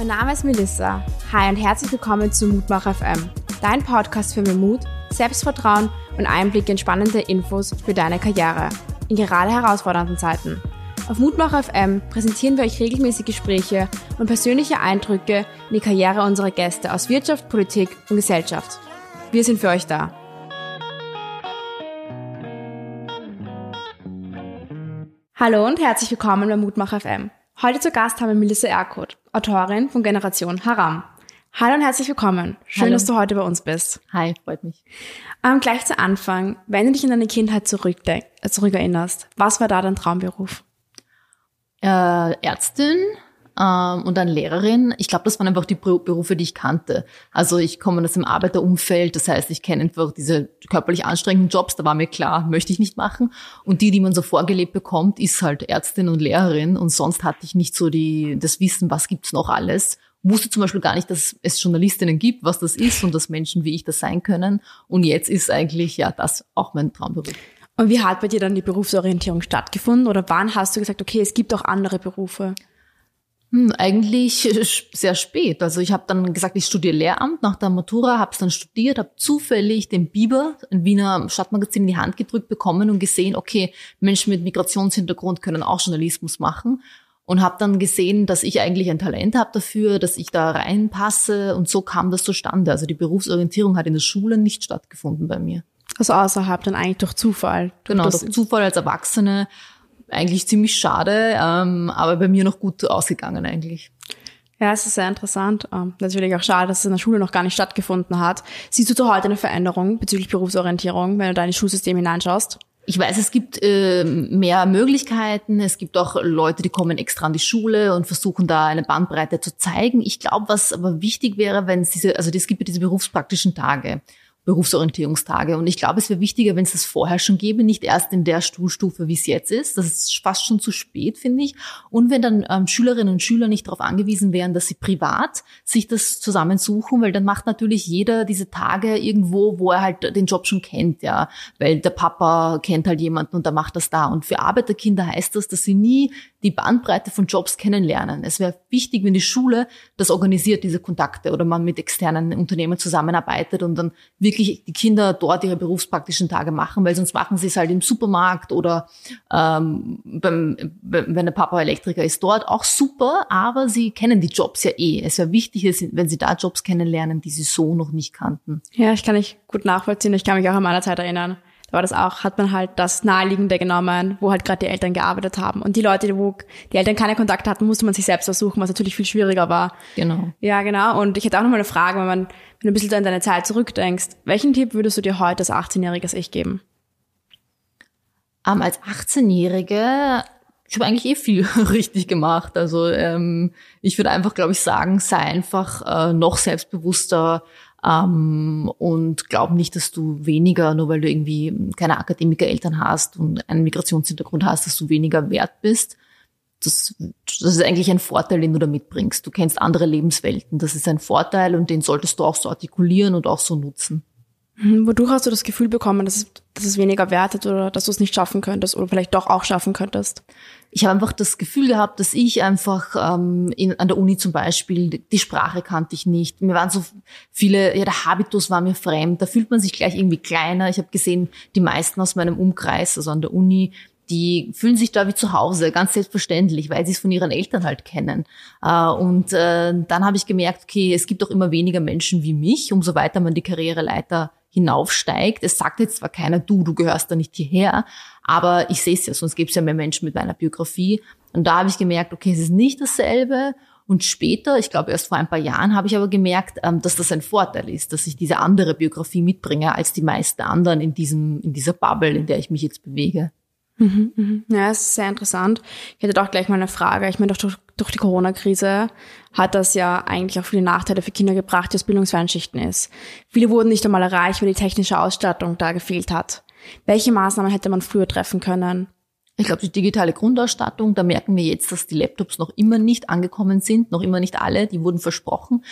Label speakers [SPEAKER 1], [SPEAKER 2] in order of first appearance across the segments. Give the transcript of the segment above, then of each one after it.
[SPEAKER 1] Mein Name ist Melissa. Hi und herzlich willkommen zu Mutmach FM, dein Podcast für mehr Mut, Selbstvertrauen und Einblick in spannende Infos für deine Karriere in gerade herausfordernden Zeiten. Auf Mutmach FM präsentieren wir euch regelmäßig Gespräche und persönliche Eindrücke in die Karriere unserer Gäste aus Wirtschaft, Politik und Gesellschaft. Wir sind für euch da. Hallo und herzlich willkommen bei Mutmach FM. Heute zu Gast haben wir Melissa Erkut, Autorin von Generation Haram. Hallo und herzlich willkommen. Schön,
[SPEAKER 2] Hallo.
[SPEAKER 1] dass du heute bei uns bist.
[SPEAKER 2] Hi, freut mich.
[SPEAKER 1] Ähm, gleich zu Anfang, wenn du dich in deine Kindheit zurückerinnerst, was war da dein Traumberuf?
[SPEAKER 2] Äh, Ärztin ähm, und dann Lehrerin. Ich glaube, das waren einfach die Beru- Berufe, die ich kannte. Also ich komme aus dem Arbeiterumfeld, das heißt, ich kenne einfach diese körperlich anstrengenden Jobs, da war mir klar, möchte ich nicht machen. Und die, die man so vorgelebt bekommt, ist halt Ärztin und Lehrerin. Und sonst hatte ich nicht so die, das Wissen, was gibt's noch alles. Wusste zum Beispiel gar nicht, dass es Journalistinnen gibt, was das ist und dass Menschen wie ich das sein können. Und jetzt ist eigentlich ja das auch mein Traumberuf.
[SPEAKER 1] Und wie hat bei dir dann die Berufsorientierung stattgefunden? Oder wann hast du gesagt, okay, es gibt auch andere Berufe?
[SPEAKER 2] Hm, eigentlich sehr spät. Also ich habe dann gesagt, ich studiere Lehramt nach der Matura, habe es dann studiert, habe zufällig den Biber, ein Wiener Stadtmagazin, in die Hand gedrückt bekommen und gesehen, okay, Menschen mit Migrationshintergrund können auch Journalismus machen. Und habe dann gesehen, dass ich eigentlich ein Talent habe dafür, dass ich da reinpasse. Und so kam das zustande. Also die Berufsorientierung hat in der Schule nicht stattgefunden bei mir.
[SPEAKER 1] Also außerhalb dann eigentlich durch Zufall.
[SPEAKER 2] Genau, durch Zufall als Erwachsene. Eigentlich ziemlich schade, ähm, aber bei mir noch gut ausgegangen eigentlich.
[SPEAKER 1] Ja, es ist sehr interessant. Ähm, natürlich auch schade, dass es in der Schule noch gar nicht stattgefunden hat. Siehst du zu heute eine Veränderung bezüglich Berufsorientierung, wenn du da in das Schulsystem hineinschaust?
[SPEAKER 2] Ich weiß, es gibt äh, mehr Möglichkeiten. Es gibt auch Leute, die kommen extra an die Schule und versuchen da eine Bandbreite zu zeigen. Ich glaube, was aber wichtig wäre, wenn es diese, also es gibt ja diese berufspraktischen Tage. Berufsorientierungstage. Und ich glaube, es wäre wichtiger, wenn es das vorher schon gäbe, nicht erst in der Stuhlstufe, wie es jetzt ist. Das ist fast schon zu spät, finde ich. Und wenn dann ähm, Schülerinnen und Schüler nicht darauf angewiesen wären, dass sie privat sich das zusammensuchen, weil dann macht natürlich jeder diese Tage irgendwo, wo er halt den Job schon kennt, ja. Weil der Papa kennt halt jemanden und der macht das da. Und für Arbeiterkinder heißt das, dass sie nie die Bandbreite von Jobs kennenlernen. Es wäre wichtig, wenn die Schule das organisiert, diese Kontakte, oder man mit externen Unternehmen zusammenarbeitet und dann wirklich die Kinder dort ihre berufspraktischen Tage machen, weil sonst machen sie es halt im Supermarkt oder ähm, beim, wenn der Papa Elektriker ist dort, auch super, aber sie kennen die Jobs ja eh. Es wäre wichtig, wenn sie da Jobs kennenlernen, die sie so noch nicht kannten.
[SPEAKER 1] Ja, ich kann nicht gut nachvollziehen. Ich kann mich auch an meiner Zeit erinnern. Da war das auch, hat man halt das Naheliegende genommen, wo halt gerade die Eltern gearbeitet haben. Und die Leute, wo die Eltern keine Kontakte hatten, musste man sich selbst versuchen, was natürlich viel schwieriger war.
[SPEAKER 2] Genau.
[SPEAKER 1] Ja, genau. Und ich hätte auch noch mal eine Frage, wenn man, wenn du ein bisschen an deine Zeit zurückdenkst. Welchen Tipp würdest du dir heute als 18-jähriges Ich geben?
[SPEAKER 2] Ähm, als 18-Jährige, ich habe eigentlich eh viel richtig gemacht. Also ähm, ich würde einfach, glaube ich, sagen, sei einfach äh, noch selbstbewusster ähm, und glaub nicht, dass du weniger, nur weil du irgendwie keine Akademikereltern hast und einen Migrationshintergrund hast, dass du weniger wert bist. Das, das ist eigentlich ein Vorteil, den du da mitbringst. Du kennst andere Lebenswelten. Das ist ein Vorteil und den solltest du auch so artikulieren und auch so nutzen.
[SPEAKER 1] Hm, Wodurch hast du das Gefühl bekommen, dass es, dass es weniger wertet oder dass du es nicht schaffen könntest oder vielleicht doch auch schaffen könntest?
[SPEAKER 2] Ich habe einfach das Gefühl gehabt, dass ich einfach ähm, in, an der Uni zum Beispiel, die Sprache kannte ich nicht. Mir waren so viele, ja, der Habitus war mir fremd. Da fühlt man sich gleich irgendwie kleiner. Ich habe gesehen, die meisten aus meinem Umkreis, also an der Uni, die fühlen sich da wie zu Hause, ganz selbstverständlich, weil sie es von ihren Eltern halt kennen. Äh, und äh, dann habe ich gemerkt, okay, es gibt auch immer weniger Menschen wie mich, umso weiter man die Karriereleiter hinaufsteigt. Es sagt jetzt zwar keiner, du, du gehörst da nicht hierher, aber ich sehe es ja, sonst gibt es ja mehr Menschen mit meiner Biografie. Und da habe ich gemerkt, okay, es ist nicht dasselbe. Und später, ich glaube erst vor ein paar Jahren, habe ich aber gemerkt, ähm, dass das ein Vorteil ist, dass ich diese andere Biografie mitbringe als die meisten anderen in diesem, in dieser Bubble, in der ich mich jetzt bewege.
[SPEAKER 1] Mhm, mhm. Ja, es ist sehr interessant. Ich hätte doch gleich mal eine Frage. Ich meine, durch, durch die Corona-Krise hat das ja eigentlich auch viele Nachteile für Kinder gebracht, die aus Bildungsfernschichten ist. Viele wurden nicht einmal erreicht, weil die technische Ausstattung da gefehlt hat. Welche Maßnahmen hätte man früher treffen können?
[SPEAKER 2] Ich glaube, die digitale Grundausstattung, da merken wir jetzt, dass die Laptops noch immer nicht angekommen sind, noch immer nicht alle, die wurden versprochen.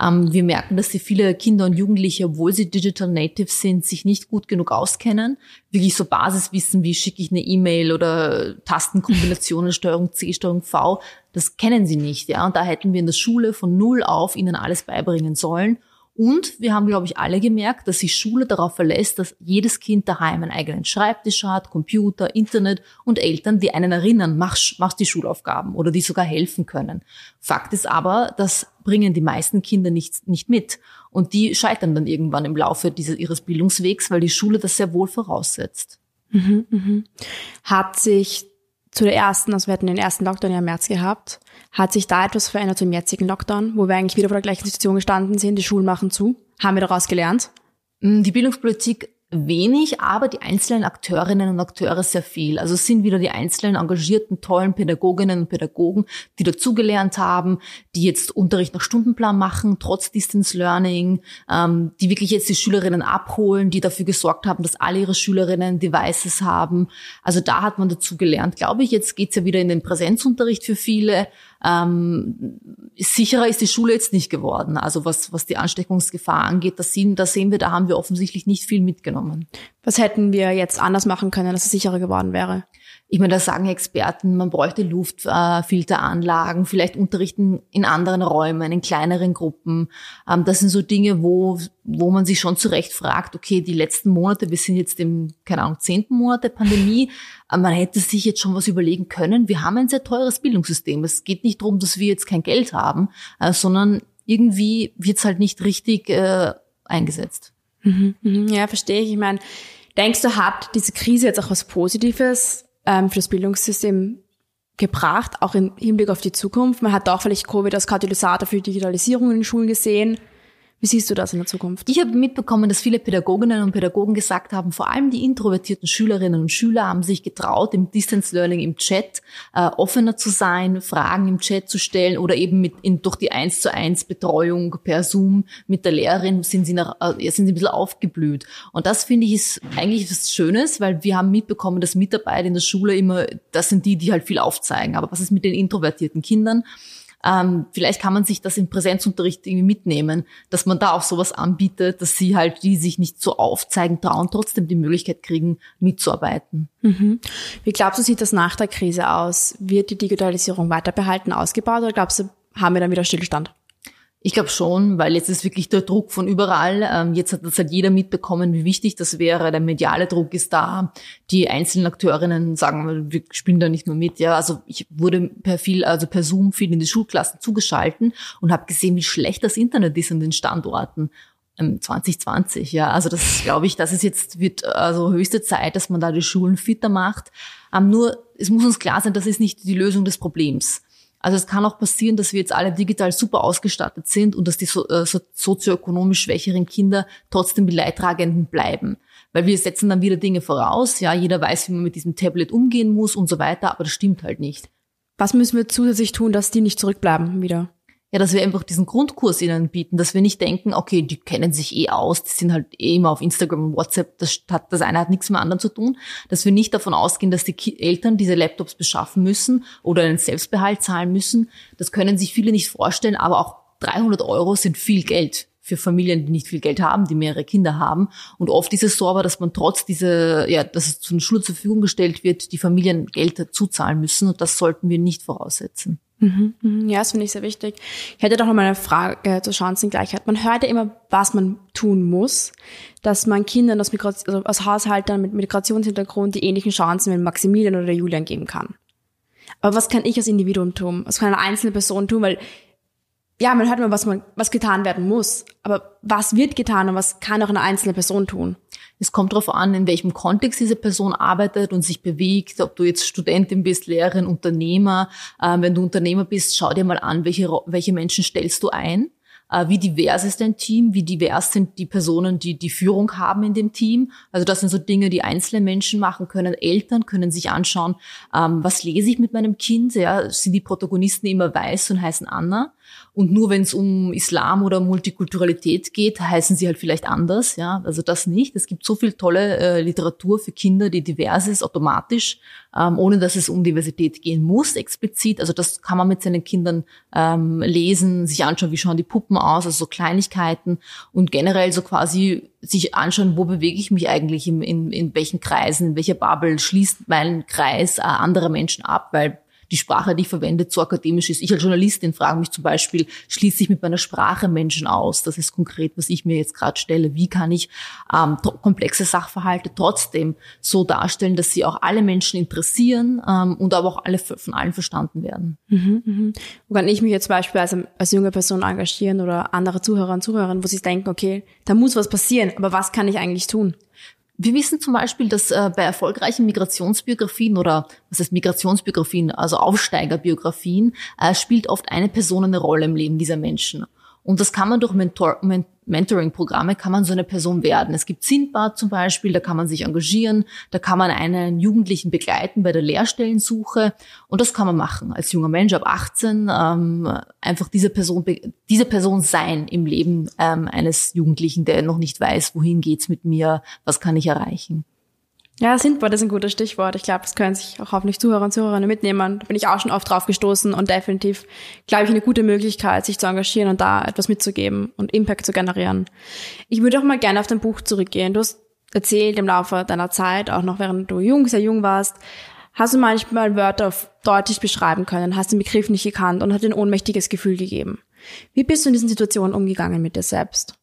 [SPEAKER 2] Ähm, wir merken, dass die viele Kinder und Jugendliche, obwohl sie Digital Natives sind, sich nicht gut genug auskennen. Wirklich so Basiswissen, wie schicke ich eine E-Mail oder Tastenkombinationen, Steuerung C, Steuerung V, das kennen sie nicht. Ja, Und da hätten wir in der Schule von null auf ihnen alles beibringen sollen. Und wir haben, glaube ich, alle gemerkt, dass sich Schule darauf verlässt, dass jedes Kind daheim einen eigenen Schreibtisch hat, Computer, Internet und Eltern, die einen erinnern, mach, mach die Schulaufgaben oder die sogar helfen können. Fakt ist aber, das bringen die meisten Kinder nicht, nicht mit. Und die scheitern dann irgendwann im Laufe dieses, ihres Bildungswegs, weil die Schule das sehr wohl voraussetzt.
[SPEAKER 1] Mhm, mh. Hat sich zu der ersten, also wir hatten den ersten Lockdown ja im März gehabt, hat sich da etwas verändert zum jetzigen Lockdown, wo wir eigentlich wieder vor der gleichen Situation gestanden sind, die Schulen machen zu? Haben wir daraus gelernt?
[SPEAKER 2] Mm, die Bildungspolitik wenig, aber die einzelnen Akteurinnen und Akteure sehr viel. Also es sind wieder die einzelnen engagierten, tollen Pädagoginnen und Pädagogen, die dazugelernt haben, die jetzt Unterricht nach Stundenplan machen, trotz Distance Learning, ähm, die wirklich jetzt die Schülerinnen abholen, die dafür gesorgt haben, dass alle ihre Schülerinnen Devices haben. Also da hat man dazugelernt, glaube ich. Jetzt geht's ja wieder in den Präsenzunterricht für viele. Ähm, sicherer ist die Schule jetzt nicht geworden. Also was, was die Ansteckungsgefahr angeht, das sehen, da sehen wir, da haben wir offensichtlich nicht viel mitgenommen.
[SPEAKER 1] Was hätten wir jetzt anders machen können, dass es sicherer geworden wäre?
[SPEAKER 2] Ich meine, da sagen Experten, man bräuchte Luftfilteranlagen, vielleicht unterrichten in anderen Räumen, in kleineren Gruppen. Ähm, das sind so Dinge, wo, wo man sich schon zurecht fragt, okay, die letzten Monate, wir sind jetzt im, keine Ahnung, zehnten Monat der Pandemie, äh, man hätte sich jetzt schon was überlegen können. Wir haben ein sehr teures Bildungssystem. Es geht nicht darum, dass wir jetzt kein Geld haben, äh, sondern irgendwie wird es halt nicht richtig äh, eingesetzt.
[SPEAKER 1] Mhm, mhm. ja, verstehe ich. Ich meine, denkst du, hat diese Krise jetzt auch was Positives ähm, für das Bildungssystem gebracht, auch im Hinblick auf die Zukunft? Man hat auch vielleicht Covid als Katalysator für Digitalisierung in den Schulen gesehen. Wie siehst du das in der Zukunft?
[SPEAKER 2] Ich habe mitbekommen, dass viele Pädagoginnen und Pädagogen gesagt haben, vor allem die introvertierten Schülerinnen und Schüler haben sich getraut, im Distance Learning im Chat äh, offener zu sein, Fragen im Chat zu stellen oder eben mit in, durch die eins zu eins Betreuung per Zoom mit der Lehrerin sind sie, nach, äh, sind sie ein bisschen aufgeblüht. Und das finde ich ist eigentlich was Schönes, weil wir haben mitbekommen, dass Mitarbeiter in der Schule immer, das sind die, die halt viel aufzeigen. Aber was ist mit den introvertierten Kindern? Ähm, vielleicht kann man sich das im Präsenzunterricht irgendwie mitnehmen, dass man da auch sowas anbietet, dass sie halt, die sich nicht so aufzeigen trauen, trotzdem die Möglichkeit kriegen, mitzuarbeiten.
[SPEAKER 1] Mhm. Wie glaubst du, sieht das nach der Krise aus? Wird die Digitalisierung weiter behalten, ausgebaut oder glaubst du, haben wir dann wieder Stillstand?
[SPEAKER 2] Ich glaube schon, weil jetzt ist wirklich der Druck von überall. Ähm, jetzt hat das halt jeder mitbekommen, wie wichtig das wäre. Der mediale Druck ist da. Die einzelnen Akteurinnen sagen, wir spielen da nicht nur mit. Ja, also ich wurde per viel, also per Zoom viel in die Schulklassen zugeschalten und habe gesehen, wie schlecht das Internet ist an den Standorten. 2020, ja. Also das glaube ich, das ist jetzt, wird also höchste Zeit, dass man da die Schulen fitter macht. Ähm, nur, es muss uns klar sein, das ist nicht die Lösung des Problems. Also es kann auch passieren, dass wir jetzt alle digital super ausgestattet sind und dass die so, äh, so, sozioökonomisch schwächeren Kinder trotzdem die Leidtragenden bleiben. Weil wir setzen dann wieder Dinge voraus, ja, jeder weiß, wie man mit diesem Tablet umgehen muss und so weiter, aber das stimmt halt nicht.
[SPEAKER 1] Was müssen wir zusätzlich tun, dass die nicht zurückbleiben wieder?
[SPEAKER 2] Ja, dass wir einfach diesen Grundkurs ihnen bieten, dass wir nicht denken, okay, die kennen sich eh aus, die sind halt eh immer auf Instagram und WhatsApp, das, hat, das eine hat nichts mit dem anderen zu tun, dass wir nicht davon ausgehen, dass die Eltern diese Laptops beschaffen müssen oder einen Selbstbehalt zahlen müssen. Das können sich viele nicht vorstellen, aber auch 300 Euro sind viel Geld für Familien, die nicht viel Geld haben, die mehrere Kinder haben. Und oft ist es so aber, dass man trotz diese, ja, dass es zu einer Schule zur Verfügung gestellt wird, die Familien Geld dazu zahlen müssen. Und das sollten wir nicht voraussetzen.
[SPEAKER 1] Mhm, mhm. Ja, das finde ich sehr wichtig. Ich hätte doch noch mal eine Frage zur Chancengleichheit. Man hört ja immer, was man tun muss, dass man Kindern aus, Migration, also aus Haushaltern mit Migrationshintergrund die ähnlichen Chancen wie Maximilian oder Julian geben kann. Aber was kann ich als Individuum tun? Was kann eine einzelne Person tun? Weil ja, man hört immer, was man, was getan werden muss. Aber was wird getan und was kann auch eine einzelne Person tun?
[SPEAKER 2] Es kommt darauf an, in welchem Kontext diese Person arbeitet und sich bewegt, ob du jetzt Studentin bist, Lehrerin, Unternehmer. Ähm, wenn du Unternehmer bist, schau dir mal an, welche, welche Menschen stellst du ein. Äh, wie divers ist dein Team? Wie divers sind die Personen, die die Führung haben in dem Team? Also das sind so Dinge, die einzelne Menschen machen können. Eltern können sich anschauen, ähm, was lese ich mit meinem Kind? Ja, sind die Protagonisten immer weiß und heißen Anna? Und nur wenn es um Islam oder Multikulturalität geht, heißen sie halt vielleicht anders. Ja, also das nicht. Es gibt so viel tolle äh, Literatur für Kinder, die divers ist, automatisch, ähm, ohne dass es um Diversität gehen muss, explizit. Also das kann man mit seinen Kindern ähm, lesen, sich anschauen, wie schauen die Puppen aus, also so Kleinigkeiten und generell so quasi sich anschauen, wo bewege ich mich eigentlich, in, in, in welchen Kreisen, in welcher Bubble schließt mein Kreis äh, andere Menschen ab, weil die Sprache, die ich verwende, zu akademisch ist. Ich als Journalistin frage mich zum Beispiel, schließe ich mit meiner Sprache Menschen aus? Das ist konkret, was ich mir jetzt gerade stelle. Wie kann ich ähm, komplexe Sachverhalte trotzdem so darstellen, dass sie auch alle Menschen interessieren ähm, und aber auch alle von allen verstanden werden?
[SPEAKER 1] Mhm, mhm. Wo kann ich mich jetzt beispielsweise als junge Person engagieren oder andere Zuhörer und Zuhörerinnen, wo sie denken, okay, da muss was passieren, aber was kann ich eigentlich tun?
[SPEAKER 2] Wir wissen zum Beispiel, dass äh, bei erfolgreichen Migrationsbiografien oder was heißt Migrationsbiografien, also Aufsteigerbiografien, äh, spielt oft eine Person eine Rolle im Leben dieser Menschen. Und das kann man durch Mentor, Mentoring-Programme kann man so eine Person werden. Es gibt Sindbad zum Beispiel, da kann man sich engagieren, da kann man einen Jugendlichen begleiten bei der Lehrstellensuche und das kann man machen als junger Mensch ab 18 ähm, einfach diese Person diese Person sein im Leben ähm, eines Jugendlichen, der noch nicht weiß, wohin geht's mit mir, was kann ich erreichen.
[SPEAKER 1] Ja, Sindbad ist ein gutes Stichwort. Ich glaube, das können sich auch hoffentlich Zuhörer und Zuhörerinnen mitnehmen. Da bin ich auch schon oft drauf gestoßen und definitiv, glaube ich, eine gute Möglichkeit, sich zu engagieren und da etwas mitzugeben und Impact zu generieren. Ich würde auch mal gerne auf dein Buch zurückgehen. Du hast erzählt im Laufe deiner Zeit, auch noch während du jung, sehr jung warst, hast du manchmal Wörter deutlich beschreiben können, hast den Begriff nicht gekannt und hat ein ohnmächtiges Gefühl gegeben. Wie bist du in diesen Situationen umgegangen mit dir selbst?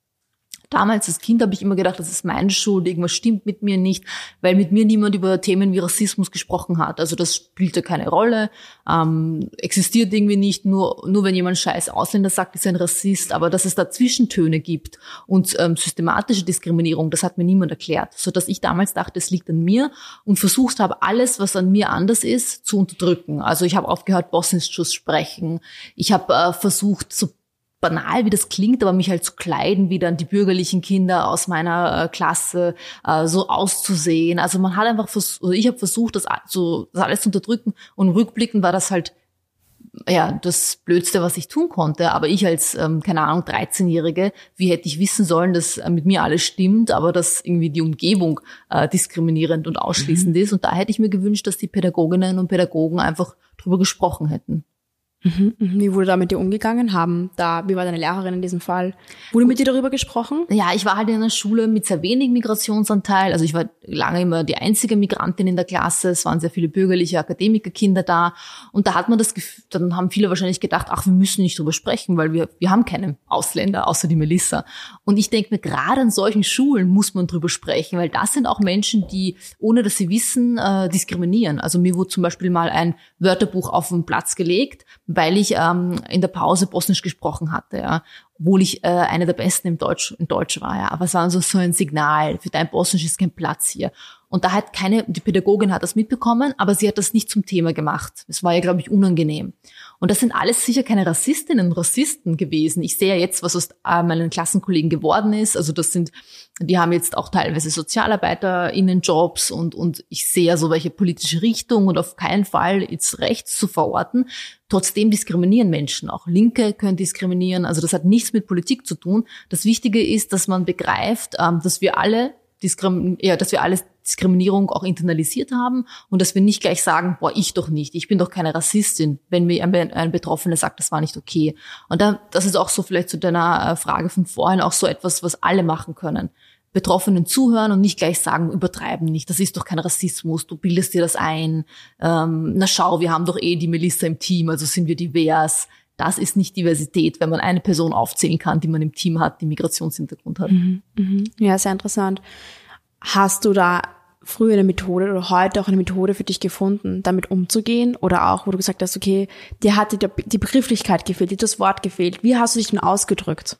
[SPEAKER 2] Damals als Kind habe ich immer gedacht, das ist meine Schuld, irgendwas stimmt mit mir nicht, weil mit mir niemand über Themen wie Rassismus gesprochen hat. Also das spielte keine Rolle, ähm, existiert irgendwie nicht, nur, nur wenn jemand scheiß Ausländer sagt, ist er ein Rassist, aber dass es da Zwischentöne gibt und ähm, systematische Diskriminierung, das hat mir niemand erklärt, so dass ich damals dachte, es liegt an mir und versucht habe, alles, was an mir anders ist, zu unterdrücken. Also ich habe aufgehört, Bosnisch zu sprechen, ich habe äh, versucht, so banal wie das klingt, aber mich halt zu kleiden, wie dann die bürgerlichen Kinder aus meiner äh, Klasse äh, so auszusehen. Also man hat einfach versucht, ich habe versucht, das, so, das alles zu unterdrücken und rückblickend war das halt ja, das Blödste, was ich tun konnte. Aber ich als, ähm, keine Ahnung, 13-Jährige, wie hätte ich wissen sollen, dass äh, mit mir alles stimmt, aber dass irgendwie die Umgebung äh, diskriminierend und ausschließend mhm. ist. Und da hätte ich mir gewünscht, dass die Pädagoginnen und Pädagogen einfach drüber gesprochen hätten.
[SPEAKER 1] Mhm, mhm. Wie wurde da mit dir umgegangen? Haben da, wie war deine Lehrerin in diesem Fall? Wurde mit dir darüber gesprochen?
[SPEAKER 2] Ja, ich war halt in einer Schule mit sehr wenig Migrationsanteil. Also ich war lange immer die einzige Migrantin in der Klasse. Es waren sehr viele bürgerliche Akademikerkinder da. Und da hat man das Gefühl, dann haben viele wahrscheinlich gedacht, ach, wir müssen nicht drüber sprechen, weil wir, wir haben keine Ausländer, außer die Melissa. Und ich denke mir, gerade an solchen Schulen muss man drüber sprechen, weil das sind auch Menschen, die, ohne dass sie wissen, äh, diskriminieren. Also mir wurde zum Beispiel mal ein Wörterbuch auf den Platz gelegt, weil ich ähm, in der Pause Bosnisch gesprochen hatte, ja, obwohl ich äh, eine der Besten im Deutsch, in Deutsch war, ja. Aber es war so, so ein Signal, für dein Bosnisch ist kein Platz hier. Und da hat keine, die Pädagogin hat das mitbekommen, aber sie hat das nicht zum Thema gemacht. Es war ja, glaube ich, unangenehm. Und das sind alles sicher keine Rassistinnen und Rassisten gewesen. Ich sehe ja jetzt, was aus äh, meinen Klassenkollegen geworden ist. Also das sind, die haben jetzt auch teilweise SozialarbeiterInnen-Jobs und, und ich sehe ja so welche politische Richtung und auf keinen Fall jetzt rechts zu verorten. Trotzdem diskriminieren Menschen. Auch Linke können diskriminieren. Also das hat nichts mit Politik zu tun. Das Wichtige ist, dass man begreift, ähm, dass wir alle ja, dass wir alles Diskriminierung auch internalisiert haben und dass wir nicht gleich sagen, boah, ich doch nicht, ich bin doch keine Rassistin, wenn mir ein, ein Betroffener sagt, das war nicht okay. Und da, das ist auch so vielleicht zu deiner äh, Frage von vorhin auch so etwas, was alle machen können. Betroffenen zuhören und nicht gleich sagen, übertreiben nicht, das ist doch kein Rassismus, du bildest dir das ein, ähm, na schau, wir haben doch eh die Melissa im Team, also sind wir divers. Das ist nicht Diversität, wenn man eine Person aufzählen kann, die man im Team hat, die Migrationshintergrund hat. Mhm,
[SPEAKER 1] mh. Ja, sehr interessant. Hast du da früher eine Methode oder heute auch eine Methode für dich gefunden, damit umzugehen? Oder auch, wo du gesagt hast, okay, dir hat die, die Begrifflichkeit gefehlt, dir das Wort gefehlt. Wie hast du dich denn ausgedrückt?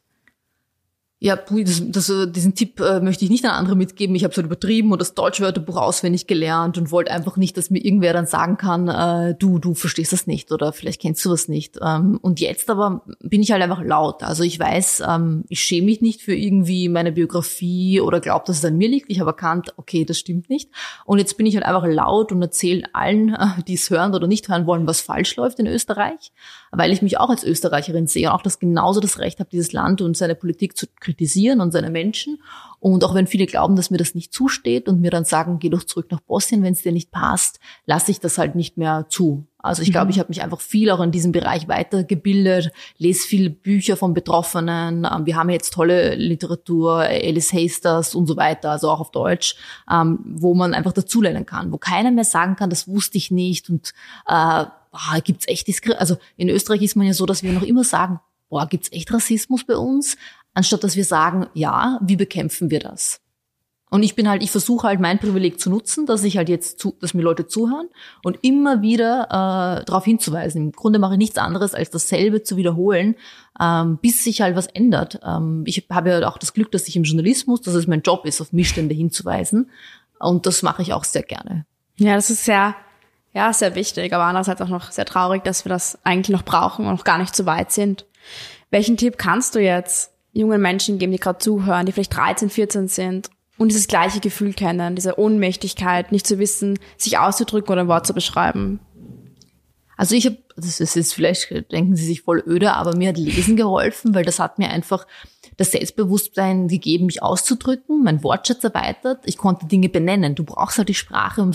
[SPEAKER 2] Ja, das, das, diesen Tipp äh, möchte ich nicht an andere mitgeben. Ich habe es halt übertrieben und das Deutschwörterbuch auswendig gelernt und wollte einfach nicht, dass mir irgendwer dann sagen kann, äh, du, du verstehst das nicht oder vielleicht kennst du das nicht. Ähm, und jetzt aber bin ich halt einfach laut. Also ich weiß, ähm, ich schäme mich nicht für irgendwie meine Biografie oder glaube, dass es an mir liegt. Ich habe erkannt, okay, das stimmt nicht. Und jetzt bin ich halt einfach laut und erzähle allen, äh, die es hören oder nicht hören wollen, was falsch läuft in Österreich. Weil ich mich auch als Österreicherin sehe und auch das genauso das Recht habe, dieses Land und seine Politik zu kritisieren und seine Menschen. Und auch wenn viele glauben, dass mir das nicht zusteht und mir dann sagen, geh doch zurück nach Bosnien, wenn es dir nicht passt, lasse ich das halt nicht mehr zu. Also ich glaube, mhm. ich habe mich einfach viel auch in diesem Bereich weitergebildet, lese viele Bücher von Betroffenen. Ähm, wir haben jetzt tolle Literatur, Alice Hasters und so weiter, also auch auf Deutsch, ähm, wo man einfach dazulernen kann, wo keiner mehr sagen kann, das wusste ich nicht und äh, boah, gibt's echt Diskriminierung. Also in Österreich ist man ja so, dass wir noch immer sagen, boah, gibt's echt Rassismus bei uns? Anstatt dass wir sagen, ja, wie bekämpfen wir das? Und ich bin halt, ich versuche halt mein Privileg zu nutzen, dass ich halt jetzt, zu, dass mir Leute zuhören und immer wieder äh, darauf hinzuweisen. Im Grunde mache ich nichts anderes, als dasselbe zu wiederholen, ähm, bis sich halt was ändert. Ähm, ich habe ja auch das Glück, dass ich im Journalismus, dass es mein Job ist, auf Missstände hinzuweisen. Und das mache ich auch sehr gerne.
[SPEAKER 1] Ja, das ist sehr, ja, sehr wichtig, aber andererseits auch noch sehr traurig, dass wir das eigentlich noch brauchen und noch gar nicht so weit sind. Welchen Tipp kannst du jetzt jungen Menschen geben, die gerade zuhören, die vielleicht 13, 14 sind und dieses gleiche Gefühl kennen, diese Ohnmächtigkeit, nicht zu wissen, sich auszudrücken oder ein Wort zu beschreiben.
[SPEAKER 2] Also ich habe, das ist jetzt vielleicht, denken Sie sich voll öde, aber mir hat Lesen geholfen, weil das hat mir einfach das Selbstbewusstsein gegeben, mich auszudrücken, mein Wortschatz erweitert. Ich konnte Dinge benennen. Du brauchst halt die Sprache, um,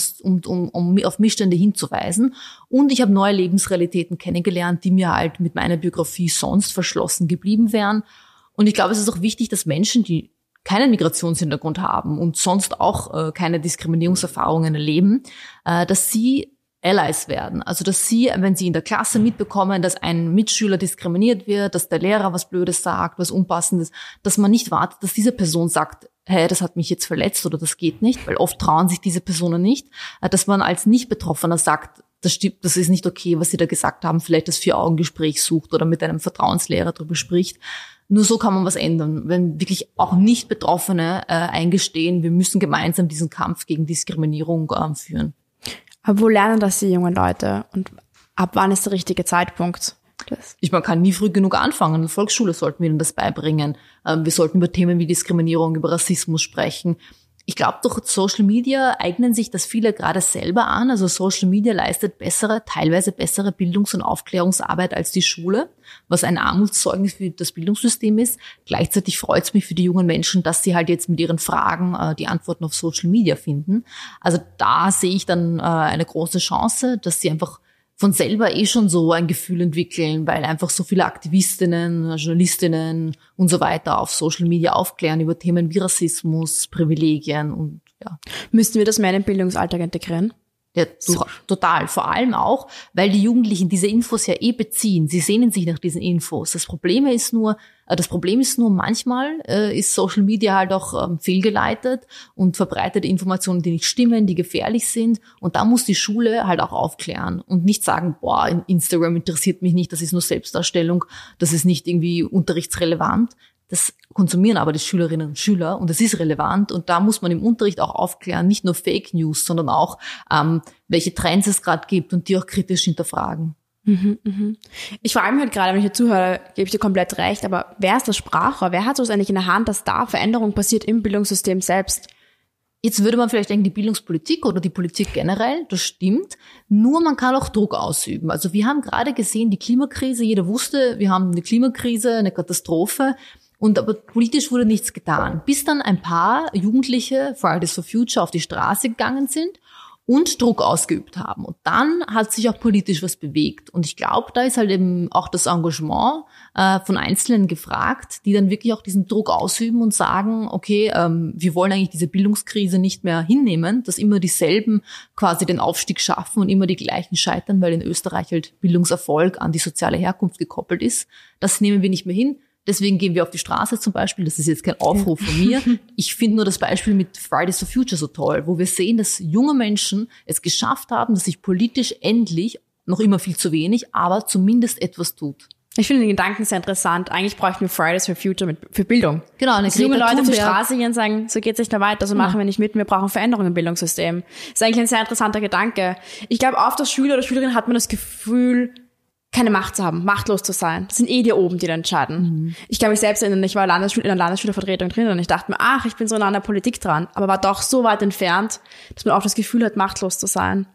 [SPEAKER 2] um, um auf Missstände hinzuweisen. Und ich habe neue Lebensrealitäten kennengelernt, die mir halt mit meiner Biografie sonst verschlossen geblieben wären. Und ich glaube, es ist auch wichtig, dass Menschen, die keinen Migrationshintergrund haben und sonst auch äh, keine Diskriminierungserfahrungen erleben, äh, dass sie Allies werden. Also dass sie, wenn sie in der Klasse mitbekommen, dass ein Mitschüler diskriminiert wird, dass der Lehrer was Blödes sagt, was Unpassendes, dass man nicht wartet, dass diese Person sagt, hey, das hat mich jetzt verletzt oder das geht nicht, weil oft trauen sich diese Personen nicht, äh, dass man als Nicht-Betroffener sagt, das stimmt, das ist nicht okay, was sie da gesagt haben, vielleicht das Vier-Augen-Gespräch sucht oder mit einem Vertrauenslehrer darüber spricht. Nur so kann man was ändern, wenn wirklich auch nicht Betroffene äh, eingestehen, wir müssen gemeinsam diesen Kampf gegen Diskriminierung äh, führen.
[SPEAKER 1] Aber wo lernen das die jungen Leute und ab wann ist der richtige Zeitpunkt?
[SPEAKER 2] Das? Ich, man kann nie früh genug anfangen. In der Volksschule sollten wir ihnen das beibringen. Ähm, wir sollten über Themen wie Diskriminierung, über Rassismus sprechen ich glaube, durch Social Media eignen sich das viele gerade selber an. Also Social Media leistet bessere, teilweise bessere Bildungs- und Aufklärungsarbeit als die Schule, was ein Armutszeugnis für das Bildungssystem ist. Gleichzeitig freut es mich für die jungen Menschen, dass sie halt jetzt mit ihren Fragen äh, die Antworten auf Social Media finden. Also da sehe ich dann äh, eine große Chance, dass sie einfach von selber eh schon so ein Gefühl entwickeln, weil einfach so viele Aktivistinnen, Journalistinnen und so weiter auf Social Media aufklären über Themen wie Rassismus, Privilegien und ja.
[SPEAKER 1] Müssten wir das mehr in den Bildungsalltag integrieren?
[SPEAKER 2] Ja, total. Vor allem auch, weil die Jugendlichen diese Infos ja eh beziehen. Sie sehnen sich nach diesen Infos. Das Problem ist nur, äh, das Problem ist nur, manchmal äh, ist Social Media halt auch ähm, fehlgeleitet und verbreitet Informationen, die nicht stimmen, die gefährlich sind. Und da muss die Schule halt auch aufklären und nicht sagen, boah, Instagram interessiert mich nicht, das ist nur Selbstdarstellung, das ist nicht irgendwie unterrichtsrelevant. Das konsumieren aber die Schülerinnen und Schüler und das ist relevant und da muss man im Unterricht auch aufklären, nicht nur Fake News, sondern auch, ähm, welche Trends es gerade gibt und die auch kritisch hinterfragen.
[SPEAKER 1] Mhm, mhm. Ich frage mich halt gerade, wenn ich hier zuhöre, gebe ich dir komplett recht, aber wer ist der Sprachrohr? Wer hat so eigentlich in der Hand, dass da Veränderung passiert im Bildungssystem selbst?
[SPEAKER 2] Jetzt würde man vielleicht denken, die Bildungspolitik oder die Politik generell, das stimmt. Nur man kann auch Druck ausüben. Also wir haben gerade gesehen, die Klimakrise, jeder wusste, wir haben eine Klimakrise, eine Katastrophe. Und aber politisch wurde nichts getan, bis dann ein paar Jugendliche Fridays for Future auf die Straße gegangen sind und Druck ausgeübt haben. Und dann hat sich auch politisch was bewegt. Und ich glaube, da ist halt eben auch das Engagement äh, von Einzelnen gefragt, die dann wirklich auch diesen Druck ausüben und sagen, okay, ähm, wir wollen eigentlich diese Bildungskrise nicht mehr hinnehmen, dass immer dieselben quasi den Aufstieg schaffen und immer die gleichen scheitern, weil in Österreich halt Bildungserfolg an die soziale Herkunft gekoppelt ist. Das nehmen wir nicht mehr hin. Deswegen gehen wir auf die Straße zum Beispiel. Das ist jetzt kein Aufruf von mir. Ich finde nur das Beispiel mit Fridays for Future so toll, wo wir sehen, dass junge Menschen es geschafft haben, dass sich politisch endlich, noch immer viel zu wenig, aber zumindest etwas tut.
[SPEAKER 1] Ich finde den Gedanken sehr interessant. Eigentlich bräuchten wir Fridays for Future mit, für Bildung.
[SPEAKER 2] Genau,
[SPEAKER 1] eine junge Leute auf die Straße gehen und sagen, so geht's nicht mehr weiter, so ja. machen wir nicht mit, wir brauchen Veränderungen im Bildungssystem. Das ist eigentlich ein sehr interessanter Gedanke. Ich glaube, oft als Schüler oder Schülerin hat man das Gefühl, keine Macht zu haben, machtlos zu sein. Das sind eh die oben, die da entscheiden. Mhm. Ich kann mich selbst erinnern, ich war in der Landesschülervertretung drin und ich dachte mir, ach, ich bin so nah an der Politik dran, aber war doch so weit entfernt, dass man auch das Gefühl hat, machtlos zu sein.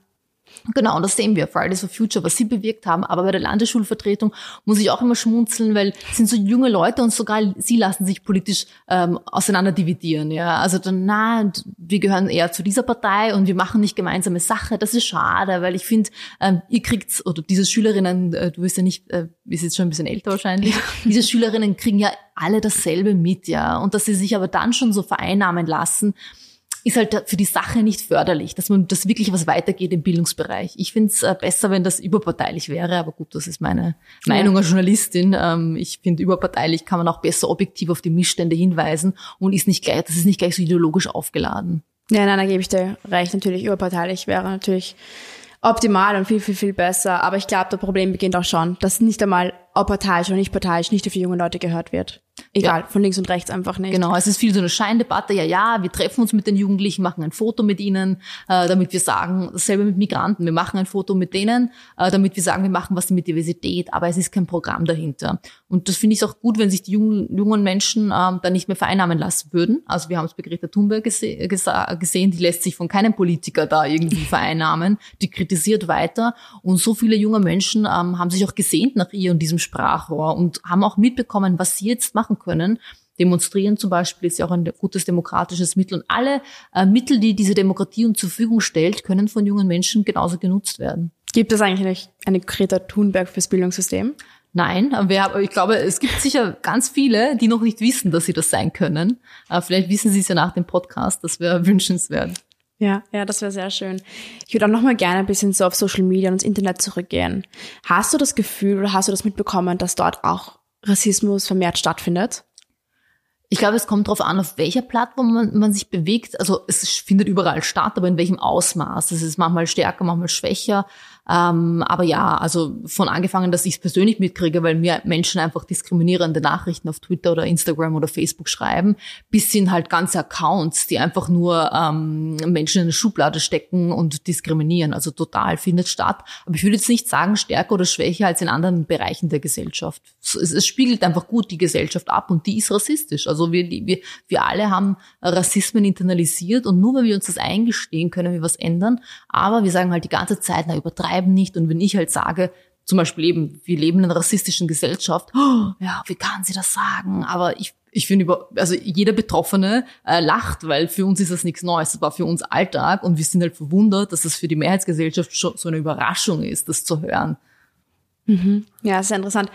[SPEAKER 2] Genau, und das sehen wir, Fridays for Future, was sie bewirkt haben. Aber bei der Landesschulvertretung muss ich auch immer schmunzeln, weil es sind so junge Leute und sogar sie lassen sich politisch ähm, auseinanderdividieren. Ja, also dann, na, wir gehören eher zu dieser Partei und wir machen nicht gemeinsame Sache. Das ist schade, weil ich finde, ähm, ihr kriegt oder diese Schülerinnen, äh, du bist ja nicht, äh, bist jetzt schon ein bisschen älter wahrscheinlich. diese Schülerinnen kriegen ja alle dasselbe mit, ja, und dass sie sich aber dann schon so vereinnahmen lassen ist halt für die Sache nicht förderlich, dass man das wirklich was weitergeht im Bildungsbereich. Ich finde es äh, besser, wenn das überparteilich wäre, aber gut, das ist meine Meinung als Journalistin. Ähm, ich finde, überparteilich kann man auch besser objektiv auf die Missstände hinweisen und ist nicht gleich, das ist nicht gleich so ideologisch aufgeladen.
[SPEAKER 1] Ja, nein, da gebe ich dir recht. Natürlich, überparteilich wäre natürlich optimal und viel, viel, viel besser. Aber ich glaube, das Problem beginnt auch schon, dass nicht einmal, ob parteiisch oder nicht parteiisch, nicht auf die jungen Leute gehört wird. Egal, ja. von links und rechts einfach nicht.
[SPEAKER 2] Genau, es ist viel so eine Scheindebatte. Ja, ja, wir treffen uns mit den Jugendlichen, machen ein Foto mit ihnen, äh, damit wir sagen, dasselbe mit Migranten, wir machen ein Foto mit denen, äh, damit wir sagen, wir machen was mit Diversität, aber es ist kein Programm dahinter. Und das finde ich auch gut, wenn sich die jungen, jungen Menschen ähm, da nicht mehr vereinnahmen lassen würden. Also wir haben es bei Greta Thunberg gese gesehen, die lässt sich von keinem Politiker da irgendwie vereinnahmen, die kritisiert weiter. Und so viele junge Menschen ähm, haben sich auch gesehnt nach ihr und diesem Sprachrohr und haben auch mitbekommen, was sie jetzt machen können. Demonstrieren zum Beispiel ist ja auch ein gutes demokratisches Mittel. Und alle äh, Mittel, die diese Demokratie uns zur Verfügung stellt, können von jungen Menschen genauso genutzt werden.
[SPEAKER 1] Gibt es eigentlich eine Greta Thunberg fürs Bildungssystem?
[SPEAKER 2] Nein, aber ich glaube, es gibt sicher ganz viele, die noch nicht wissen, dass sie das sein können. Aber vielleicht wissen sie es ja nach dem Podcast. Das wäre wünschenswert.
[SPEAKER 1] Ja, ja, das wäre sehr schön. Ich würde auch noch mal gerne ein bisschen so auf Social Media und ins Internet zurückgehen. Hast du das Gefühl oder hast du das mitbekommen, dass dort auch Rassismus vermehrt stattfindet?
[SPEAKER 2] Ich glaube, es kommt darauf an, auf welcher Plattform man, man, sich bewegt. Also es findet überall statt, aber in welchem Ausmaß. Es ist manchmal stärker, manchmal schwächer. Ähm, aber ja, also von angefangen, dass ich es persönlich mitkriege, weil mir Menschen einfach diskriminierende Nachrichten auf Twitter oder Instagram oder Facebook schreiben, bis hin halt ganze Accounts, die einfach nur ähm, Menschen in eine Schublade stecken und diskriminieren. Also total findet statt. Aber ich würde jetzt nicht sagen, stärker oder schwächer als in anderen Bereichen der Gesellschaft. Es, es spiegelt einfach gut die Gesellschaft ab und die ist rassistisch. Also wir, wir, wir alle haben Rassismen internalisiert und nur wenn wir uns das eingestehen, können wir was ändern. Aber wir sagen halt die ganze Zeit, na übertreiben übertreiben nicht. Und wenn ich halt sage, zum Beispiel eben, wir leben in einer rassistischen Gesellschaft, oh, ja, wie kann sie das sagen? Aber ich, ich finde über, also jeder Betroffene äh, lacht, weil für uns ist das nichts Neues. Das war für uns Alltag und wir sind halt verwundert, dass das für die Mehrheitsgesellschaft schon so eine Überraschung ist, das zu hören.
[SPEAKER 1] Mhm. Ja, sehr interessant.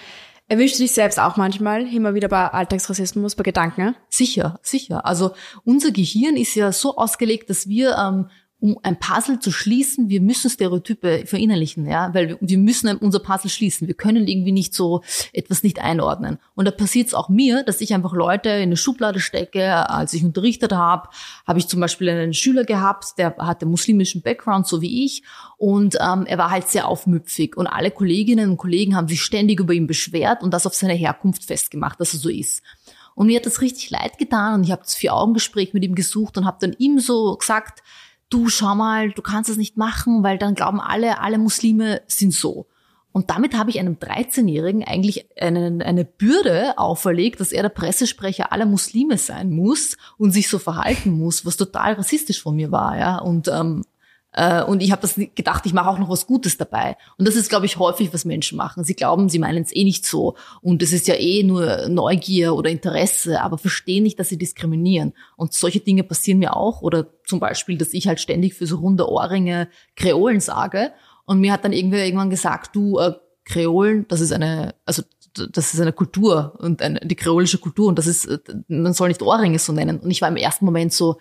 [SPEAKER 1] Erwischst du dich selbst auch manchmal immer wieder bei Alltagsrassismus, bei Gedanken?
[SPEAKER 2] Sicher, sicher. Also unser Gehirn ist ja so ausgelegt, dass wir ähm, um ein Puzzle zu schließen, wir müssen Stereotype verinnerlichen, ja, weil wir müssen unser Puzzle schließen. Wir können irgendwie nicht so etwas nicht einordnen. Und da passiert es auch mir, dass ich einfach Leute in eine Schublade stecke. Als ich unterrichtet habe, habe ich zum Beispiel einen Schüler gehabt, der hatte muslimischen Background, so wie ich, und ähm, er war halt sehr aufmüpfig. Und alle Kolleginnen und Kollegen haben sich ständig über ihn beschwert und das auf seine Herkunft festgemacht, dass er so ist. Und mir hat das richtig leid getan und ich habe das Vier-Augen-Gespräch mit ihm gesucht und habe dann ihm so gesagt, du schau mal, du kannst das nicht machen, weil dann glauben alle, alle Muslime sind so. Und damit habe ich einem 13-Jährigen eigentlich eine, eine Bürde auferlegt, dass er der Pressesprecher aller Muslime sein muss und sich so verhalten muss, was total rassistisch von mir war, ja. Und ähm, äh, und ich habe das gedacht, ich mache auch noch was Gutes dabei. Und das ist, glaube ich, häufig, was Menschen machen. Sie glauben, sie meinen es eh nicht so. Und es ist ja eh nur Neugier oder Interesse, aber verstehen nicht, dass sie diskriminieren. Und solche Dinge passieren mir auch. Oder zum Beispiel, dass ich halt ständig für so runde Ohrringe Kreolen sage. Und mir hat dann irgendwer irgendwann gesagt, du, äh, Kreolen, das ist eine, also das ist eine Kultur und eine, die kreolische Kultur und das ist, äh, man soll nicht Ohrringe so nennen. Und ich war im ersten Moment so,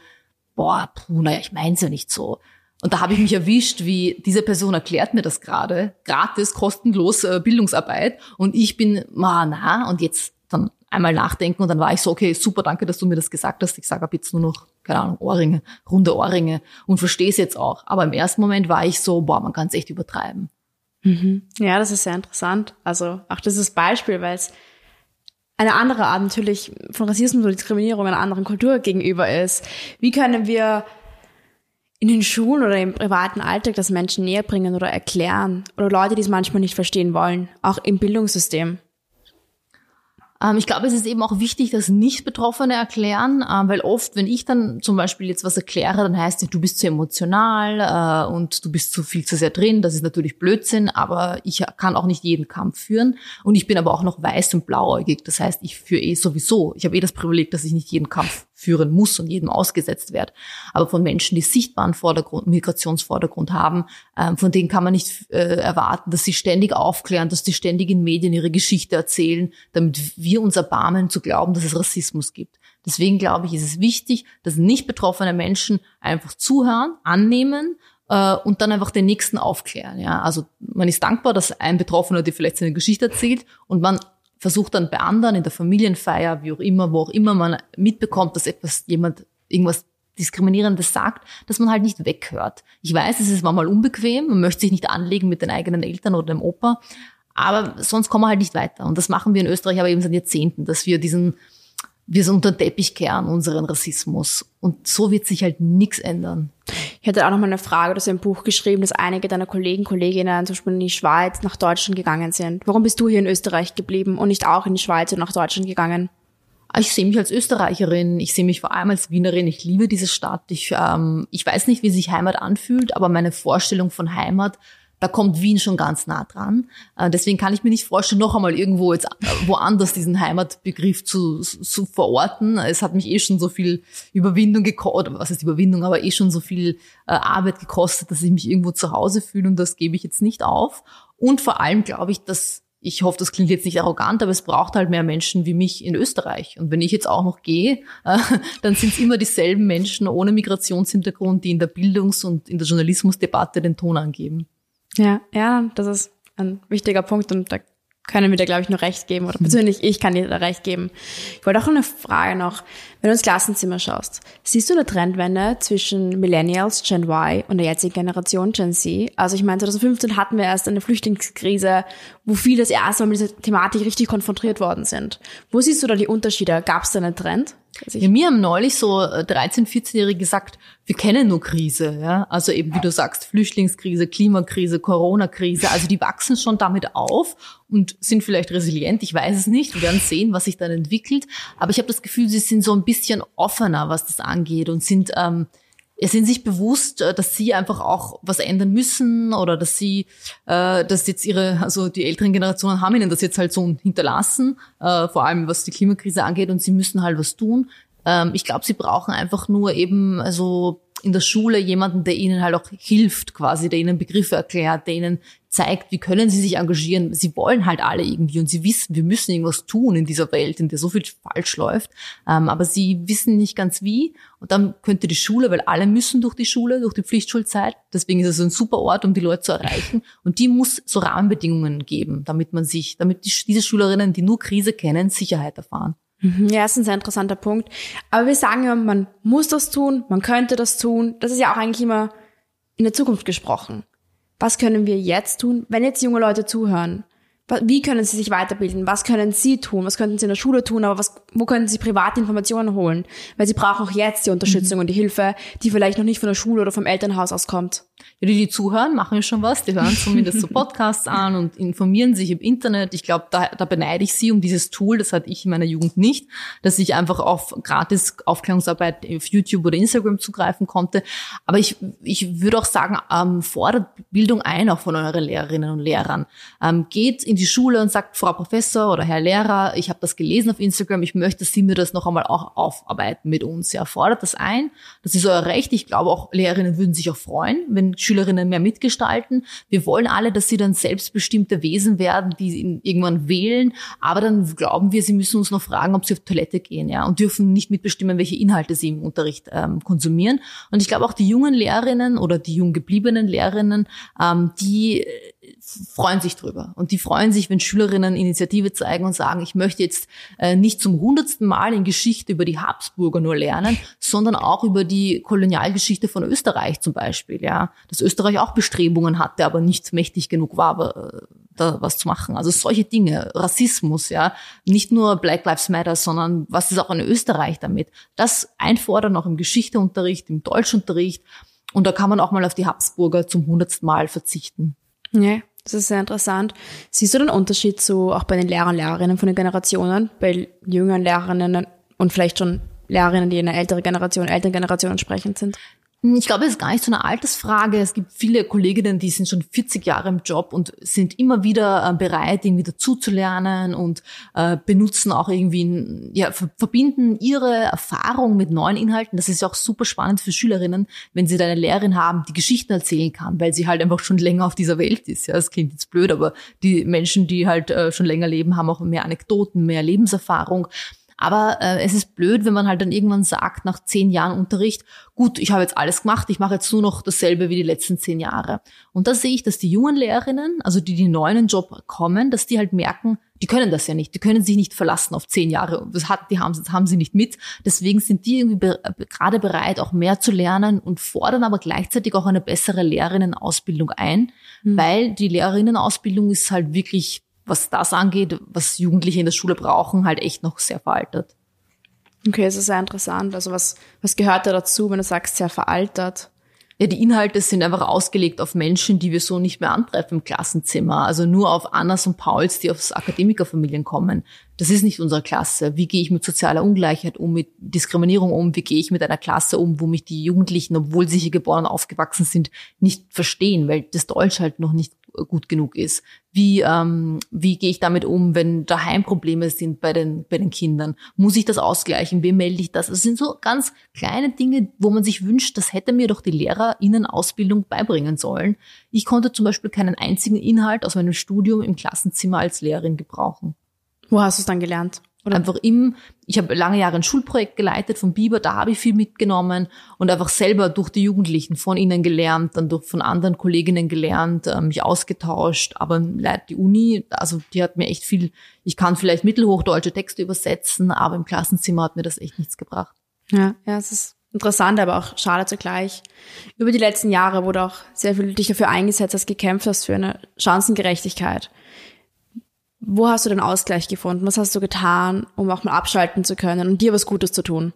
[SPEAKER 2] boah, puh, naja, ich mein's ja nicht so. Und da habe ich mich erwischt, wie diese Person erklärt mir das gerade, gratis, kostenlos äh, Bildungsarbeit. Und ich bin, ma, na, und jetzt dann einmal nachdenken und dann war ich so, okay, super, danke, dass du mir das gesagt hast. Ich sage ab jetzt nur noch, keine Ahnung, Ohrringe, runde Ohrringe und verstehe es jetzt auch. Aber im ersten Moment war ich so, boah, man kann es echt übertreiben.
[SPEAKER 1] Mhm. Ja, das ist sehr interessant. Also auch dieses Beispiel, weil es eine andere Art natürlich von Rassismus oder Diskriminierung einer anderen Kultur gegenüber ist. Wie können wir in den Schulen oder im privaten Alltag das Menschen näher bringen oder erklären oder Leute, die es manchmal nicht verstehen wollen, auch im Bildungssystem?
[SPEAKER 2] Ähm, ich glaube, es ist eben auch wichtig, dass Nicht-Betroffene erklären, ähm, weil oft, wenn ich dann zum Beispiel jetzt was erkläre, dann heißt es, du bist zu emotional äh, und du bist zu viel zu sehr drin. Das ist natürlich Blödsinn, aber ich kann auch nicht jeden Kampf führen. Und ich bin aber auch noch weiß und blauäugig. Das heißt, ich führe eh sowieso. Ich habe eh das Privileg, dass ich nicht jeden Kampf führen muss und jedem ausgesetzt werde. Aber von Menschen, die sichtbaren Vordergrund, Migrationsvordergrund haben, ähm, von denen kann man nicht äh, erwarten, dass sie ständig aufklären, dass sie ständig in Medien ihre Geschichte erzählen, damit wir uns erbarmen zu glauben, dass es Rassismus gibt. Deswegen glaube ich, ist es wichtig, dass nicht betroffene Menschen einfach zuhören, annehmen äh, und dann einfach den nächsten aufklären. Ja, also man ist dankbar, dass ein Betroffener dir vielleicht seine Geschichte erzählt und man versucht dann bei anderen in der Familienfeier, wie auch immer, wo auch immer man mitbekommt, dass etwas jemand irgendwas Diskriminierendes sagt, dass man halt nicht weghört. Ich weiß, es ist manchmal unbequem, man möchte sich nicht anlegen mit den eigenen Eltern oder dem Opa, aber sonst kommen wir halt nicht weiter. Und das machen wir in Österreich aber eben seit Jahrzehnten, dass wir diesen, wir so unter den Teppich kehren, unseren Rassismus. Und so wird sich halt nichts ändern.
[SPEAKER 1] Ich hatte auch noch mal eine Frage, du hast ein Buch geschrieben, dass einige deiner Kollegen, Kolleginnen zum Beispiel in die Schweiz nach Deutschland gegangen sind. Warum bist du hier in Österreich geblieben und nicht auch in die Schweiz und nach Deutschland gegangen?
[SPEAKER 2] Ich sehe mich als Österreicherin, ich sehe mich vor allem als Wienerin, ich liebe diese Stadt. Ich, ähm, ich weiß nicht, wie sich Heimat anfühlt, aber meine Vorstellung von Heimat da kommt Wien schon ganz nah dran. Äh, deswegen kann ich mir nicht vorstellen, noch einmal irgendwo jetzt äh, woanders diesen Heimatbegriff zu, zu verorten. Es hat mich eh schon so viel Überwindung gekostet, was ist Überwindung, aber eh schon so viel äh, Arbeit gekostet, dass ich mich irgendwo zu Hause fühle und das gebe ich jetzt nicht auf. Und vor allem glaube ich, dass ich hoffe, das klingt jetzt nicht arrogant, aber es braucht halt mehr Menschen wie mich in Österreich. Und wenn ich jetzt auch noch gehe, dann sind es immer dieselben Menschen ohne Migrationshintergrund, die in der Bildungs- und in der Journalismusdebatte den Ton angeben.
[SPEAKER 1] Ja, ja, das ist ein wichtiger Punkt und da können wir dir, glaube ich, nur recht geben. Oder persönlich, ich kann dir da recht geben. Ich wollte auch eine Frage noch. Wenn du ins Klassenzimmer schaust, siehst du eine Trendwende zwischen Millennials, Gen Y und der jetzigen Generation, Gen Z? Also ich meine, 2015 hatten wir erst eine Flüchtlingskrise, wo viele das erste Mal mit dieser Thematik richtig konfrontiert worden sind. Wo siehst du da die Unterschiede? Gab es da einen Trend?
[SPEAKER 2] Ja, mir haben neulich so 13-, äh, 14-Jährige gesagt, wir kennen nur Krise. Ja? Also eben, wie du sagst, Flüchtlingskrise, Klimakrise, Corona-Krise. Also die wachsen schon damit auf und sind vielleicht resilient. Ich weiß es nicht. Wir werden sehen, was sich dann entwickelt. Aber ich habe das Gefühl, sie sind so ein bisschen offener, was das angeht und sind... Ähm, sind sich bewusst, äh, dass sie einfach auch was ändern müssen oder dass sie, äh, dass jetzt ihre, also die älteren Generationen haben ihnen das jetzt halt so hinterlassen, äh, vor allem was die Klimakrise angeht und sie müssen halt was tun. Ähm, ich glaube, sie brauchen einfach nur eben, also in der Schule jemanden, der ihnen halt auch hilft, quasi, der ihnen Begriffe erklärt, der ihnen zeigt, wie können sie sich engagieren. Sie wollen halt alle irgendwie und sie wissen, wir müssen irgendwas tun in dieser Welt, in der so viel falsch läuft. Ähm, aber sie wissen nicht ganz wie. Und dann könnte die Schule, weil alle müssen durch die Schule, durch die Pflichtschulzeit. Deswegen ist es ein super Ort, um die Leute zu erreichen. Und die muss so Rahmenbedingungen geben, damit man sich, damit die, diese Schülerinnen, die nur Krise kennen, Sicherheit erfahren.
[SPEAKER 1] Mhm. Ja, ist ein sehr interessanter Punkt. Aber wir sagen immer, man muss das tun, man könnte das tun. Das ist ja auch eigentlich immer in der Zukunft gesprochen. Was können wir jetzt tun, wenn jetzt junge Leute zuhören? Wie können sie sich weiterbilden? Was können sie tun? Was könnten sie in der Schule tun? Aber was, wo können sie private Informationen holen? Weil sie brauchen auch jetzt die Unterstützung mhm. und die Hilfe, die vielleicht noch nicht von der Schule oder vom Elternhaus aus kommt.
[SPEAKER 2] Ja, die, die zuhören, machen ja schon was. Die hören zumindest so Podcasts an und informieren sich im Internet. Ich glaube, da, da beneide ich sie um dieses Tool. Das hatte ich in meiner Jugend nicht, dass ich einfach auf gratis Aufklärungsarbeit auf YouTube oder Instagram zugreifen konnte. Aber ich, ich würde auch sagen, ähm, fordert Bildung ein, auch von euren Lehrerinnen und Lehrern. Ähm, geht in die Schule und sagt, Frau Professor oder Herr Lehrer, ich habe das gelesen auf Instagram, ich möchte, dass Sie mir das noch einmal auch aufarbeiten mit uns. Ja, fordert das ein. Das ist euer Recht. Ich glaube, auch Lehrerinnen würden sich auch freuen, wenn Schülerinnen mehr mitgestalten. Wir wollen alle, dass sie dann selbstbestimmte Wesen werden, die irgendwann wählen. Aber dann glauben wir, sie müssen uns noch fragen, ob sie auf Toilette gehen, ja, und dürfen nicht mitbestimmen, welche Inhalte sie im Unterricht ähm, konsumieren. Und ich glaube auch die jungen Lehrerinnen oder die jung gebliebenen Lehrerinnen, ähm, die freuen sich drüber. Und die freuen sich, wenn Schülerinnen Initiative zeigen und sagen, ich möchte jetzt äh, nicht zum hundertsten Mal in Geschichte über die Habsburger nur lernen, sondern auch über die Kolonialgeschichte von Österreich zum Beispiel. Ja, Dass Österreich auch Bestrebungen hatte, aber nicht mächtig genug war, äh, da was zu machen. Also solche Dinge, Rassismus, ja, nicht nur Black Lives Matter, sondern was ist auch in Österreich damit? Das einfordern auch im Geschichteunterricht, im Deutschunterricht. Und da kann man auch mal auf die Habsburger zum hundertsten Mal verzichten.
[SPEAKER 1] Ja, Das ist sehr interessant. Siehst du den Unterschied so auch bei den Lehrern Lehrerinnen von den Generationen, bei jüngeren Lehrerinnen und vielleicht schon Lehrerinnen, die in einer älteren Generation, Elterngeneration entsprechend sind?
[SPEAKER 2] Ich glaube, es ist gar nicht so eine Altersfrage. Es gibt viele Kolleginnen, die sind schon 40 Jahre im Job und sind immer wieder äh, bereit, irgendwie dazuzulernen und äh, benutzen auch irgendwie, ja, verbinden ihre Erfahrung mit neuen Inhalten. Das ist ja auch super spannend für Schülerinnen, wenn sie da eine Lehrerin haben, die Geschichten erzählen kann, weil sie halt einfach schon länger auf dieser Welt ist. Ja, das klingt jetzt blöd, aber die Menschen, die halt äh, schon länger leben, haben auch mehr Anekdoten, mehr Lebenserfahrung. Aber äh, es ist blöd, wenn man halt dann irgendwann sagt, nach zehn Jahren Unterricht, gut, ich habe jetzt alles gemacht, ich mache jetzt nur noch dasselbe wie die letzten zehn Jahre. Und da sehe ich, dass die jungen Lehrerinnen, also die die neu in den Job kommen, dass die halt merken, die können das ja nicht, die können sich nicht verlassen auf zehn Jahre. Das, hat, die haben, das haben sie nicht mit. Deswegen sind die irgendwie be gerade bereit, auch mehr zu lernen und fordern aber gleichzeitig auch eine bessere Lehrerinnenausbildung ein, mhm. weil die Lehrerinnenausbildung ist halt wirklich was das angeht, was Jugendliche in der Schule brauchen, halt echt noch sehr veraltet.
[SPEAKER 1] Okay, das ist sehr interessant. Also was, was gehört da dazu, wenn du sagst, sehr veraltet?
[SPEAKER 2] Ja, die Inhalte sind einfach ausgelegt auf Menschen, die wir so nicht mehr antreffen im Klassenzimmer. Also nur auf Annas und Pauls, die aus Akademikerfamilien kommen. Das ist nicht unsere Klasse. Wie gehe ich mit sozialer Ungleichheit um, mit Diskriminierung um? Wie gehe ich mit einer Klasse um, wo mich die Jugendlichen, obwohl sie hier geboren und aufgewachsen sind, nicht verstehen, weil das Deutsch halt noch nicht gut genug ist? Wie, ähm, wie gehe ich damit um, wenn daheim Probleme sind bei den, bei den Kindern? Muss ich das ausgleichen? Wem melde ich das? Das sind so ganz kleine Dinge, wo man sich wünscht, das hätte mir doch die LehrerInnen-Ausbildung beibringen sollen. Ich konnte zum Beispiel keinen einzigen Inhalt aus meinem Studium im Klassenzimmer als Lehrerin gebrauchen.
[SPEAKER 1] Wo hast du es dann gelernt?
[SPEAKER 2] Oder einfach im, ich habe lange Jahre ein Schulprojekt geleitet von Biber, da habe ich viel mitgenommen und einfach selber durch die Jugendlichen von ihnen gelernt, dann durch von anderen Kolleginnen gelernt, äh, mich ausgetauscht. Aber die Uni, also die hat mir echt viel, ich kann vielleicht mittelhochdeutsche Texte übersetzen, aber im Klassenzimmer hat mir das echt nichts gebracht.
[SPEAKER 1] Ja, ja, es ist interessant, aber auch schade zugleich. Über die letzten Jahre wurde auch sehr viel dich dafür eingesetzt, dass gekämpft hast für eine Chancengerechtigkeit. Wo hast du den Ausgleich gefunden? Was hast du getan, um auch mal abschalten zu können und dir was Gutes zu tun?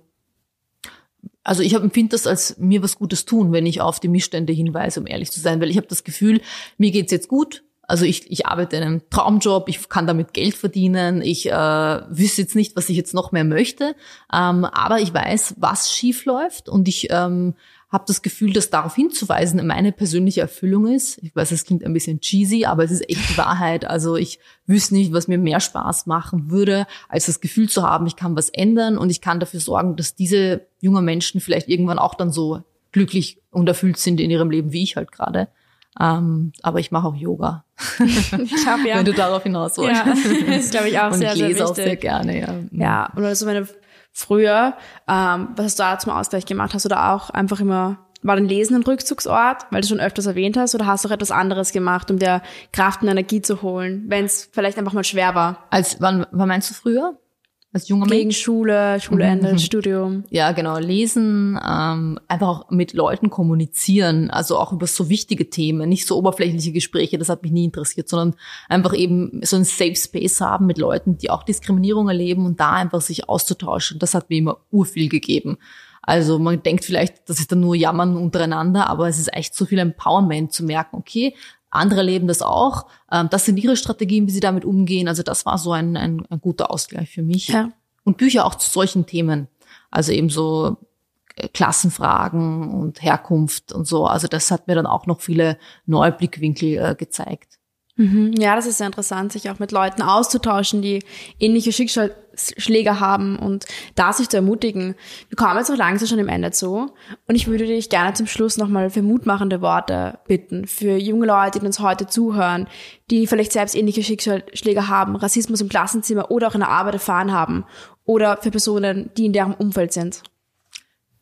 [SPEAKER 2] Also ich empfinde das als mir was Gutes tun, wenn ich auf die Missstände hinweise, um ehrlich zu sein, weil ich habe das Gefühl, mir geht's jetzt gut. Also ich, ich arbeite in einem Traumjob, ich kann damit Geld verdienen, ich äh, wüsste jetzt nicht, was ich jetzt noch mehr möchte, ähm, aber ich weiß, was schief läuft und ich ähm, habe das Gefühl, dass darauf hinzuweisen meine persönliche Erfüllung ist. Ich weiß, es klingt ein bisschen cheesy, aber es ist echt die Wahrheit. Also ich wüsste nicht, was mir mehr Spaß machen würde, als das Gefühl zu haben, ich kann was ändern und ich kann dafür sorgen, dass diese jungen Menschen vielleicht irgendwann auch dann so glücklich und erfüllt sind in ihrem Leben, wie ich halt gerade. Ähm, aber ich mache auch Yoga.
[SPEAKER 1] Ich hab, ja.
[SPEAKER 2] Wenn du darauf hinaus wolltest.
[SPEAKER 1] Ja, das glaube ich, auch
[SPEAKER 2] und
[SPEAKER 1] sehr,
[SPEAKER 2] ich lese
[SPEAKER 1] sehr
[SPEAKER 2] auch sehr gerne, ja.
[SPEAKER 1] Ja, oder so meine früher, ähm, was hast du da zum Ausgleich gemacht? Hast du da auch einfach immer, war dein Lesen ein Rückzugsort, weil du schon öfters erwähnt hast, oder hast du auch etwas anderes gemacht, um dir Kraft und Energie zu holen, wenn es vielleicht einfach mal schwer war?
[SPEAKER 2] Als wann, wann meinst du früher? Als junger
[SPEAKER 1] Gegen
[SPEAKER 2] Mensch?
[SPEAKER 1] Schule, Schulende,
[SPEAKER 2] Mhm.
[SPEAKER 1] Studium.
[SPEAKER 2] Ja, genau. Lesen, ähm, einfach auch mit Leuten kommunizieren, also auch über so wichtige Themen, nicht so oberflächliche Gespräche, das hat mich nie interessiert, sondern einfach eben so ein Safe Space haben mit Leuten, die auch Diskriminierung erleben und da einfach sich auszutauschen. Das hat mir immer urviel gegeben. Also man denkt vielleicht, das ist dann nur Jammern untereinander, aber es ist echt so viel Empowerment zu merken, okay, andere leben das auch. Ähm, das sind ihre Strategien, wie sie damit umgehen. Also das war so ein, ein, ein guter Ausgleich für mich.
[SPEAKER 1] Ja.
[SPEAKER 2] Und Bücher auch zu solchen Themen. Also eben so äh, Klassenfragen und Herkunft und so. Also das hat mir dann auch noch viele neue Blickwinkel äh, gezeigt.
[SPEAKER 1] Mhm. Ja, das ist sehr interessant, sich auch mit Leuten auszutauschen, die ähnliche Schicksalsschläge haben und da sich zu ermutigen. Wir kommen jetzt auch langsam schon im Ende zu und ich würde dich gerne zum Schluss nochmal für mutmachende Worte bitten, für junge Leute, die uns heute zuhören, die vielleicht selbst ähnliche Schicksalsschläge haben, Rassismus im Klassenzimmer oder auch in der Arbeit erfahren haben oder für Personen, die in deren Umfeld sind.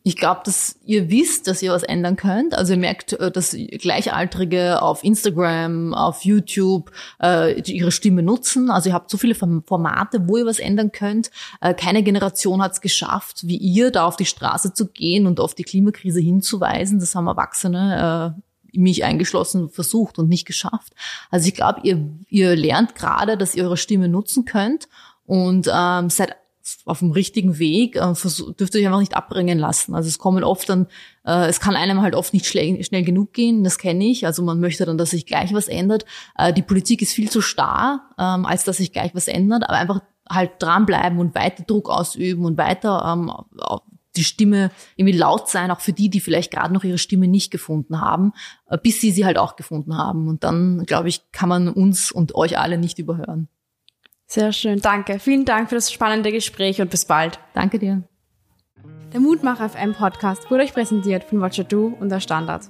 [SPEAKER 2] Ich glaube, dass ihr wisst, dass ihr was ändern könnt. Also ihr merkt, äh, dass Gleichaltrige auf Instagram, auf YouTube äh, ihre Stimme nutzen. Also ihr habt so viele Form- Formate, wo ihr was ändern könnt. Äh, keine Generation hat es geschafft, wie ihr, da auf die Straße zu gehen und auf die Klimakrise hinzuweisen. Das haben Erwachsene äh, mich eingeschlossen versucht und nicht geschafft. Also ich glaube, ihr, ihr lernt gerade, dass ihr eure Stimme nutzen könnt und ähm, seid auf dem richtigen Weg, äh, dürft ihr euch einfach nicht abbringen lassen. Also es kommen oft dann, äh, es kann einem halt oft nicht schnell, schnell genug gehen, das kenne ich. Also man möchte dann, dass sich gleich was ändert. Äh, die Politik ist viel zu starr, ähm, als dass sich gleich was ändert, aber einfach halt dranbleiben und weiter Druck ausüben und weiter ähm, die Stimme irgendwie laut sein, auch für die, die vielleicht gerade noch ihre Stimme nicht gefunden haben, äh, bis sie sie halt auch gefunden haben. Und dann, glaube ich, kann man uns und euch alle nicht überhören.
[SPEAKER 1] Sehr schön, danke. Vielen Dank für das spannende Gespräch und bis bald.
[SPEAKER 2] Danke dir.
[SPEAKER 1] Der Mutmacher FM Podcast wurde euch präsentiert von Watcher Du und der Standard.